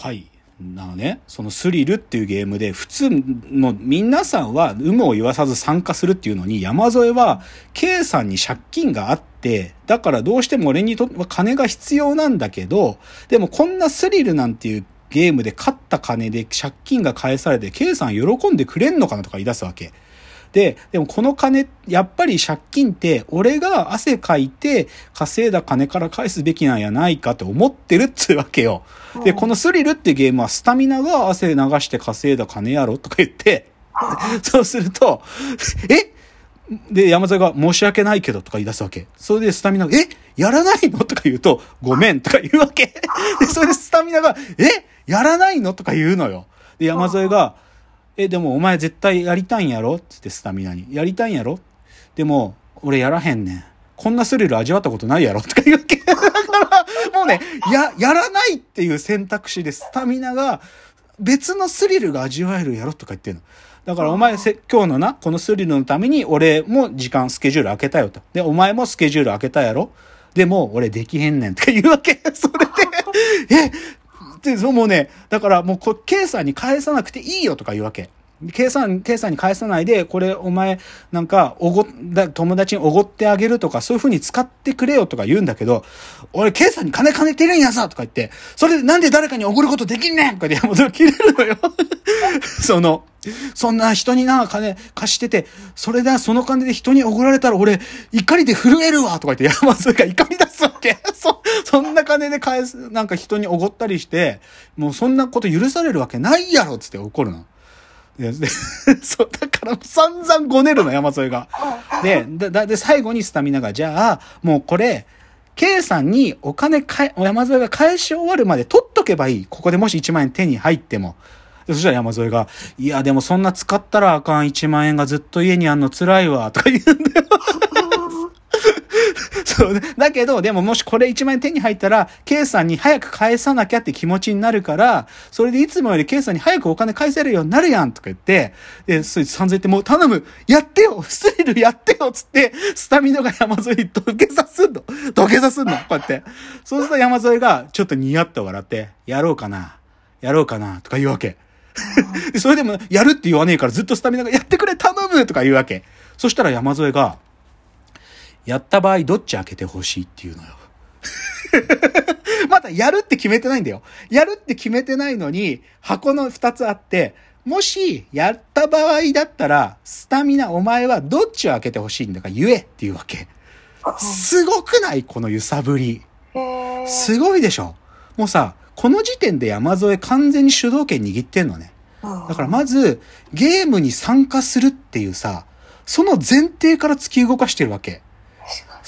はい。なのね、そのスリルっていうゲームで、普通、もう皆さんは有無を言わさず参加するっていうのに、山添は、K さんに借金があって、だからどうしても俺にとっては金が必要なんだけど、でもこんなスリルなんていうゲームで勝った金で借金が返されて、K さん喜んでくれんのかなとか言い出すわけ。で、でもこの金、やっぱり借金って、俺が汗かいて稼いだ金から返すべきなんやないかって思ってるっつうわけよ。で、このスリルってゲームはスタミナが汗流して稼いだ金やろとか言って、そうすると、え？で、山添が申し訳ないけどとか言い出すわけ。それでスタミナが、え？やらないの？とか言うと、ごめんとか言うわけ。で、それでスタミナが、え？やらないの？とか言うのよ。で、山添が、え、でもお前絶対やりたいんやろつってスタミナに。やりたいんやろ？でも、俺やらへんねん。こんなスリル味わったことないやろ？とか言うわけ。だから、もうね、や、やらないっていう選択肢でスタミナが別のスリルが味わえるやろとか言ってるの。だからお前せ、今日のな、このスリルのために俺も時間、スケジュール開けたよと。で、お前もスケジュール開けたやろ？でも、俺できへんねんとか言うわけ。それで、えで、そうもうね、だからもうこ、K さんに返さなくていいよとか言うわけ。K さん、K さんに返さないで、これお前、なんか、おご、だ友達におごってあげるとか、そういう風に使ってくれよとか言うんだけど、俺 K さんに金金てるんやさとか言って、それでなんで誰かにおごることできんねんとかで山本が切れるのよ。その、そんな人にな、金貸してて、それだ、その金で人におごられたら俺、怒りで震えるわとか言って山本が怒り出すわけ。そ、そんな金で返す、なんか人におごったりして、もうそんなこと許されるわけないやろつって怒るの。で、で そう、だから散々ごねるの、山添が。で、だ、だで、最後にスタミナが、じゃあ、もうこれ、K さんにお金かえ、山添が返し終わるまで取っとけばいい。ここでもし1万円手に入っても。でそしたら山添が、いや、でもそんな使ったらあかん1万円がずっと家にあんの辛いわ、とか言うんだよ。そうね。だけど、でももしこれ1万円手に入ったら、K さんに早く返さなきゃって気持ちになるから、それでいつもより K さんに早くお金返せるようになるやんとか言って、で、そいつ3000言ってもう頼む。やってよ。スリルやってよ。つって、スタミナが山添に土下座すんの。土下座すんの。こうやって。そうすると山添がちょっとニヤッと笑って、やろうかな。やろうかな。とか言うわけ。でそれでも、やるって言わねえからずっとスタミナが、やってくれ頼む。とか言うわけ。そしたら山添が、やった場合どっち開けてほしいっていうのよ。まだやるって決めてないんだよ。やるって決めてないのに、箱の二つあって、もし、やった場合だったら、スタミナお前はどっちを開けてほしいんだか言えっていうわけ。すごくないこの揺さぶり。すごいでしょもうさ、この時点で山添完全に主導権握ってんのね。だからまず、ゲームに参加するっていうさ、その前提から突き動かしてるわけ。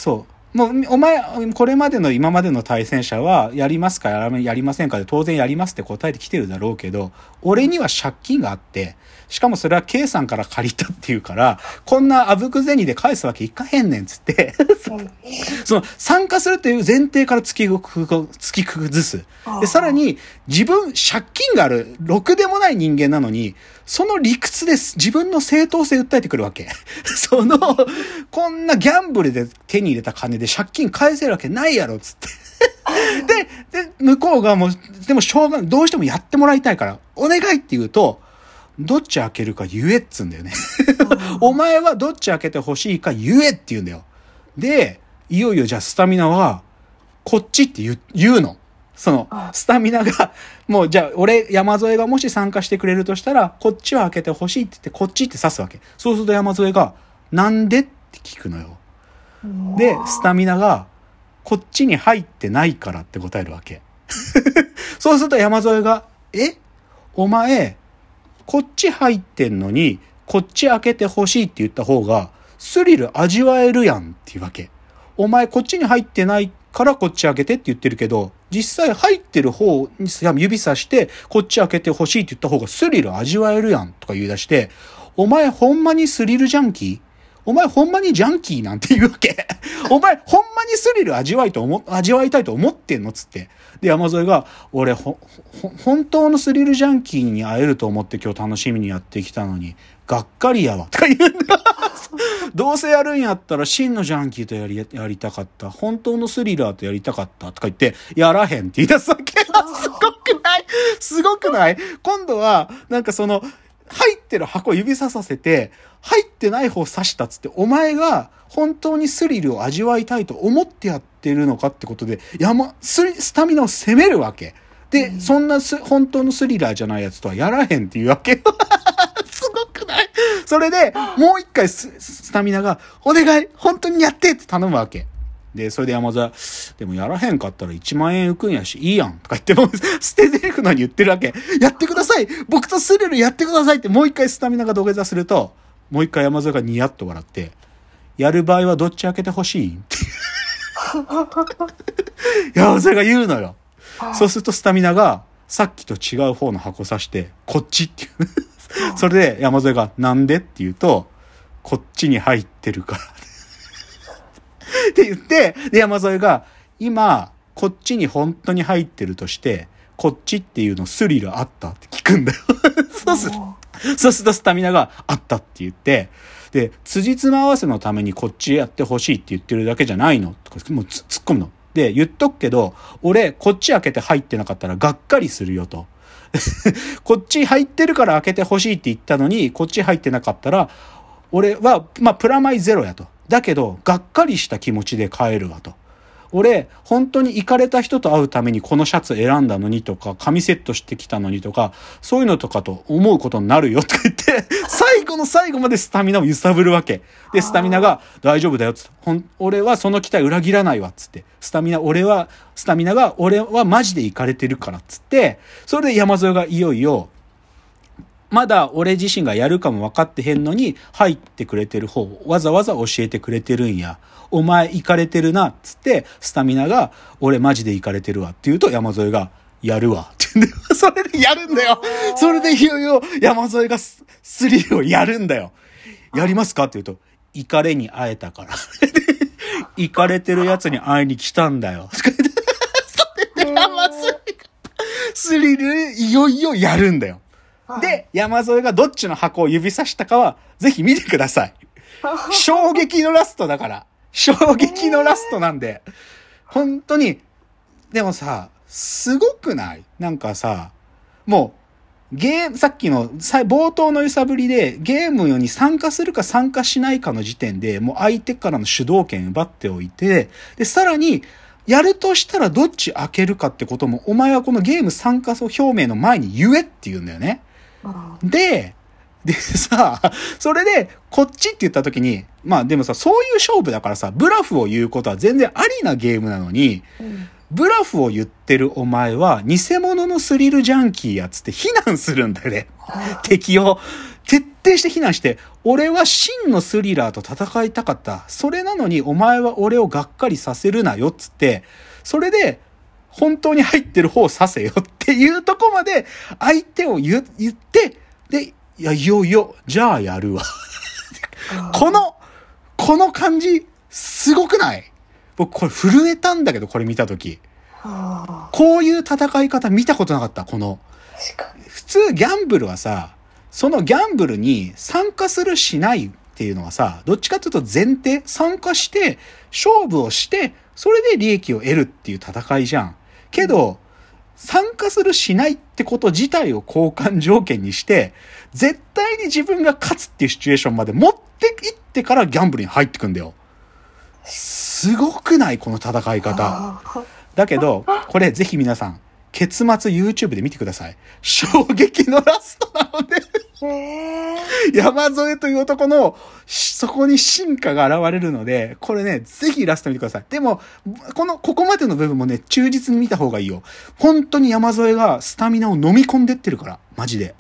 そう。もう、お前、これまでの今までの対戦者は、やりますかやらやりませんかで当然やりますって答えてきてるだろうけど、俺には借金があって、しかもそれは K さんから借りたっていうから、こんなあぶく銭で返すわけいかへんねんっつって、うん その参加するという前提から突き突き崩す。で、さらに自分、借金がある、ろくでもない人間なのに、その理屈です。自分の正当性訴えてくるわけ。その、こんなギャンブルで手に入れた金で借金返せるわけないやろ、つって。で、で、向こうがもう、でもしょうがどうしてもやってもらいたいから、お願いって言うと、どっち開けるか言えっつうんだよね。お前はどっち開けてほしいか言えって言うんだよ。で、いよいよじゃあスタミナは、こっちって言うの。その、スタミナが、もうじゃあ俺、山添がもし参加してくれるとしたら、こっちは開けてほしいって言って、こっちって指すわけ。そうすると山添が、なんでって聞くのよ。で、スタミナが、こっちに入ってないからって答えるわけ。そうすると山添が、え？お前、こっち入ってんのに、こっち開けてほしいって言った方が、スリル味わえるやんっていうわけ。お前こっちに入ってないからこっち開けてって言ってるけど、実際入ってる方に指さして、こっち開けてほしいって言った方がスリル味わえるやんとか言い出して、お前ほんまにスリルジャンキー？お前ほんまにジャンキーなんて言うわけ？お前ほんまにスリル味わいと思、味わいたいと思ってんのつって。で、山添が、俺ほ、ほ、本当のスリルジャンキーに会えると思って今日楽しみにやってきたのに、がっかりやわ。とか言うんだ。どうせやるんやったら真のジャンキーとやり、やりたかった。本当のスリラーとやりたかった。とか言って、やらへんって言い出すわけ。すごくない？すごくない？今度は、なんかその、入ってる箱指ささせて、入ってない方刺したっつって、お前が本当にスリルを味わいたいと思ってやってるのかってことで、山、ススタミナを攻めるわけ。で、うん、そんなす本当のスリラーじゃないやつとはやらへんっていうわけ。それで、もう一回ススタミナが、お願い本当にやってって頼むわけ。で、それで山田、でもやらへんかったら1万円浮くんやし、いいやんとか言っても、捨て台詞のに言ってるわけ。やってください僕とスリルやってくださいってもう一回スタミナが土下座すると、もう一回山添がニヤッと笑って、やる場合はどっち開けてほしいって山添が言うのよ。そうするとスタミナが、さっきと違う方の箱刺して、こっちっていう。それで山添が、なんでって言うと、こっちに入ってるからって言って、で、山添が、今、こっちに本当に入ってるとして、こっちっていうのスリルあったって聞くんだよ そうする。そうするとスタミナがあったって言って、で、辻褄合わせのためにこっちやってほしいって言ってるだけじゃないのとか、もう突っ込むの。で、言っとくけど、俺、こっち開けて入ってなかったらがっかりするよと。こっち入ってるから開けてほしいって言ったのに、こっち入ってなかったら、俺は、まあ、プラマイゼロやと。だけど、がっかりした気持ちで帰るわと。俺、本当に行かれた人と会うためにこのシャツ選んだのにとか、紙セットしてきたのにとか、そういうのとかと思うことになるよとか言って、最後の最後までスタミナを揺さぶるわけ。で、スタミナが大丈夫だよっつって、ほん、俺はその期待裏切らないわっつって、スタミナ、俺は、スタミナが俺はマジで行かれてるからっつって、それで山添がいよいよ、まだ俺自身がやるかも分かってへんのに、入ってくれてる方わざわざ教えてくれてるんや。お前行かれてるな、っつって、スタミナが、俺マジで行かれてるわって言うと山添が、やるわ。って言うんだよ。それでやるんだよ。それでいよいよ山添がスリルをやるんだよ。やりますかって言うと、行かれに会えたから。行かれてる奴に会いに来たんだよ。それで山添がスリルいよいよやるんだよ。で、山添がどっちの箱を指さしたかは、ぜひ見てください。衝撃のラストだから。衝撃のラストなんで。本当に、でもさ、すごくない？なんかさ、もう、ゲーム、さっきの冒頭の揺さぶりでゲームに参加するか参加しないかの時点でもう相手からの主導権奪っておいて、で、さらに、やるとしたらどっち開けるかってことも、お前はこのゲーム参加表明の前に言えって言うんだよね。で、でさ、それで、こっちって言った時に、まあでもさ、そういう勝負だからさ、ブラフを言うことは全然ありなゲームなのに、うん、ブラフを言ってるお前は、偽物のスリルジャンキーやつって非難するんだよね。敵を。徹底して非難して、俺は真のスリラーと戦いたかった。それなのにお前は俺をがっかりさせるなよっつって、それで、本当に入ってる方を刺せよっていうとこまで相手を言って、で、いや、いよいよ、じゃあやるわこの、この感じ、すごくない？僕これ震えたんだけど、これ見たとき。こういう戦い方見たことなかった、この。普通ギャンブルはさ、そのギャンブルに参加するしないっていうのはさ、どっちかというと前提、参加して、勝負をして、それで利益を得るっていう戦いじゃん。けど、参加するしないってこと自体を交換条件にして、絶対に自分が勝つっていうシチュエーションまで持っていってからギャンブルに入ってくんだよ。すごくない？この戦い方。だけど、これぜひ皆さん、結末 YouTube で見てください。衝撃のラストなので山添という男の、そこに進化が現れるので、これね、ぜひラスト見てください。でも、この、ここまでの部分もね、忠実に見た方がいいよ。本当に山添がスタミナを飲み込んでってるから、マジで。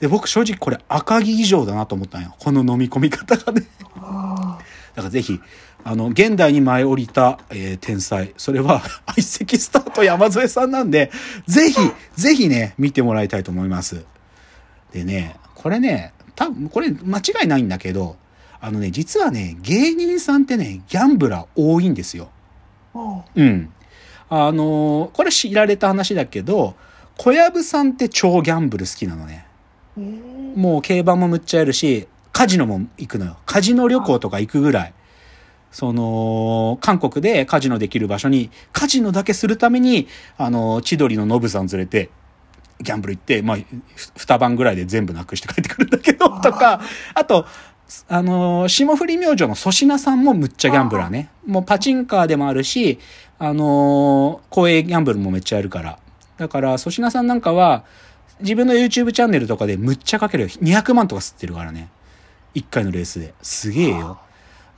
で、僕正直これ赤木以上だなと思ったんよ。この飲み込み方がね。だからぜひ、あの、現代に舞い降りた、えー、天才。それは、相席スタート山添さんなんで、ぜひ、ぜひね、見てもらいたいと思います。でね、これね、多分、これ間違いないんだけど、あのね、実はね、芸人さんってね、ギャンブラー多いんですよ。うん。あのこれ知られた話だけど、小籔さんって超ギャンブル好きなのね。もう競馬もむっちゃやるし、カジノも行くのよ。カジノ旅行とか行くぐらい。その、韓国でカジノできる場所に、カジノだけするために、あの、千鳥のノブさん連れてギャンブル行って、まあ、二晩ぐらいで全部なくして帰ってくるんだけど、とか、あと、あのー、霜降り明星の粗品さんもむっちゃギャンブラーね。もうパチンカーでもあるし、あのー、公営ギャンブルもめっちゃやるから。だから、粗品さんなんかは、自分の YouTube チャンネルとかでむっちゃかけるよ。200万とか吸ってるからね。1回のレースで。すげえよ。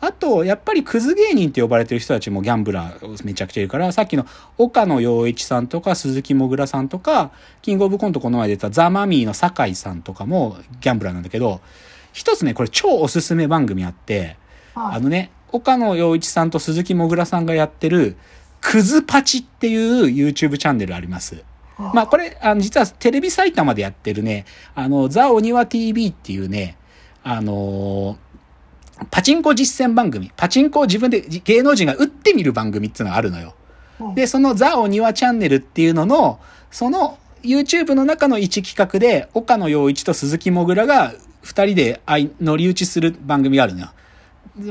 あと、やっぱりクズ芸人って呼ばれてる人たちもギャンブラーめちゃくちゃいるから、さっきの岡野陽一さんとか鈴木もぐらさんとか、キングオブコントこの前出たザ・マミーの酒井さんとかもギャンブラーなんだけど、一つね、これ超おすすめ番組あって、あのね、岡野陽一さんと鈴木もぐらさんがやってる、クズパチっていう YouTube チャンネルあります。まあこれ、あの、実はテレビ埼玉でやってるね、あの、ザ・お庭 TV っていうね、あのーパチンコ実践番組、パチンコを自分で芸能人が打ってみる番組っていうのがあるのよ。で、そのザ・お庭チャンネルっていうのの、その YouTube の中の一企画で、岡野陽一と鈴木もぐらが二人で乗り打ちする番組があるのよ。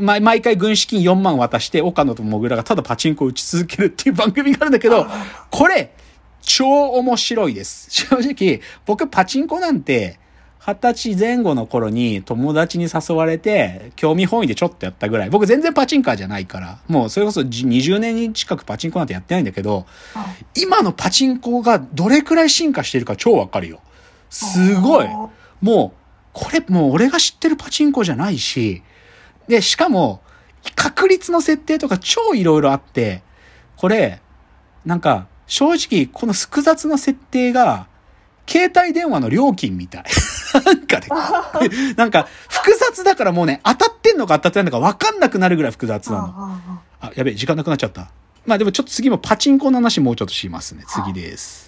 毎回軍資金4万渡して、岡野ともぐらがただパチンコを打ち続けるっていう番組があるんだけど、これ、超面白いです。正直、僕パチンコなんて、二十歳前後の頃に友達に誘われて、興味本位でちょっとやったぐらい。僕全然パチンカーじゃないから、もうそれこそ20年近くパチンコなんてやってないんだけど、今のパチンコがどれくらい進化してるか超わかるよ。すごい。もう、これもう俺が知ってるパチンコじゃないし、で、しかも、確率の設定とか超いろいろあって、これ、なんか、正直、この複雑な設定が、携帯電話の料金みたい。なんかね、なんか複雑だからもうね、当たってんのか当たってないのか分かんなくなるぐらい複雑なの。あ、やべえ、時間なくなっちゃった。まあでもちょっと次もパチンコの話もうちょっとしますね。次です。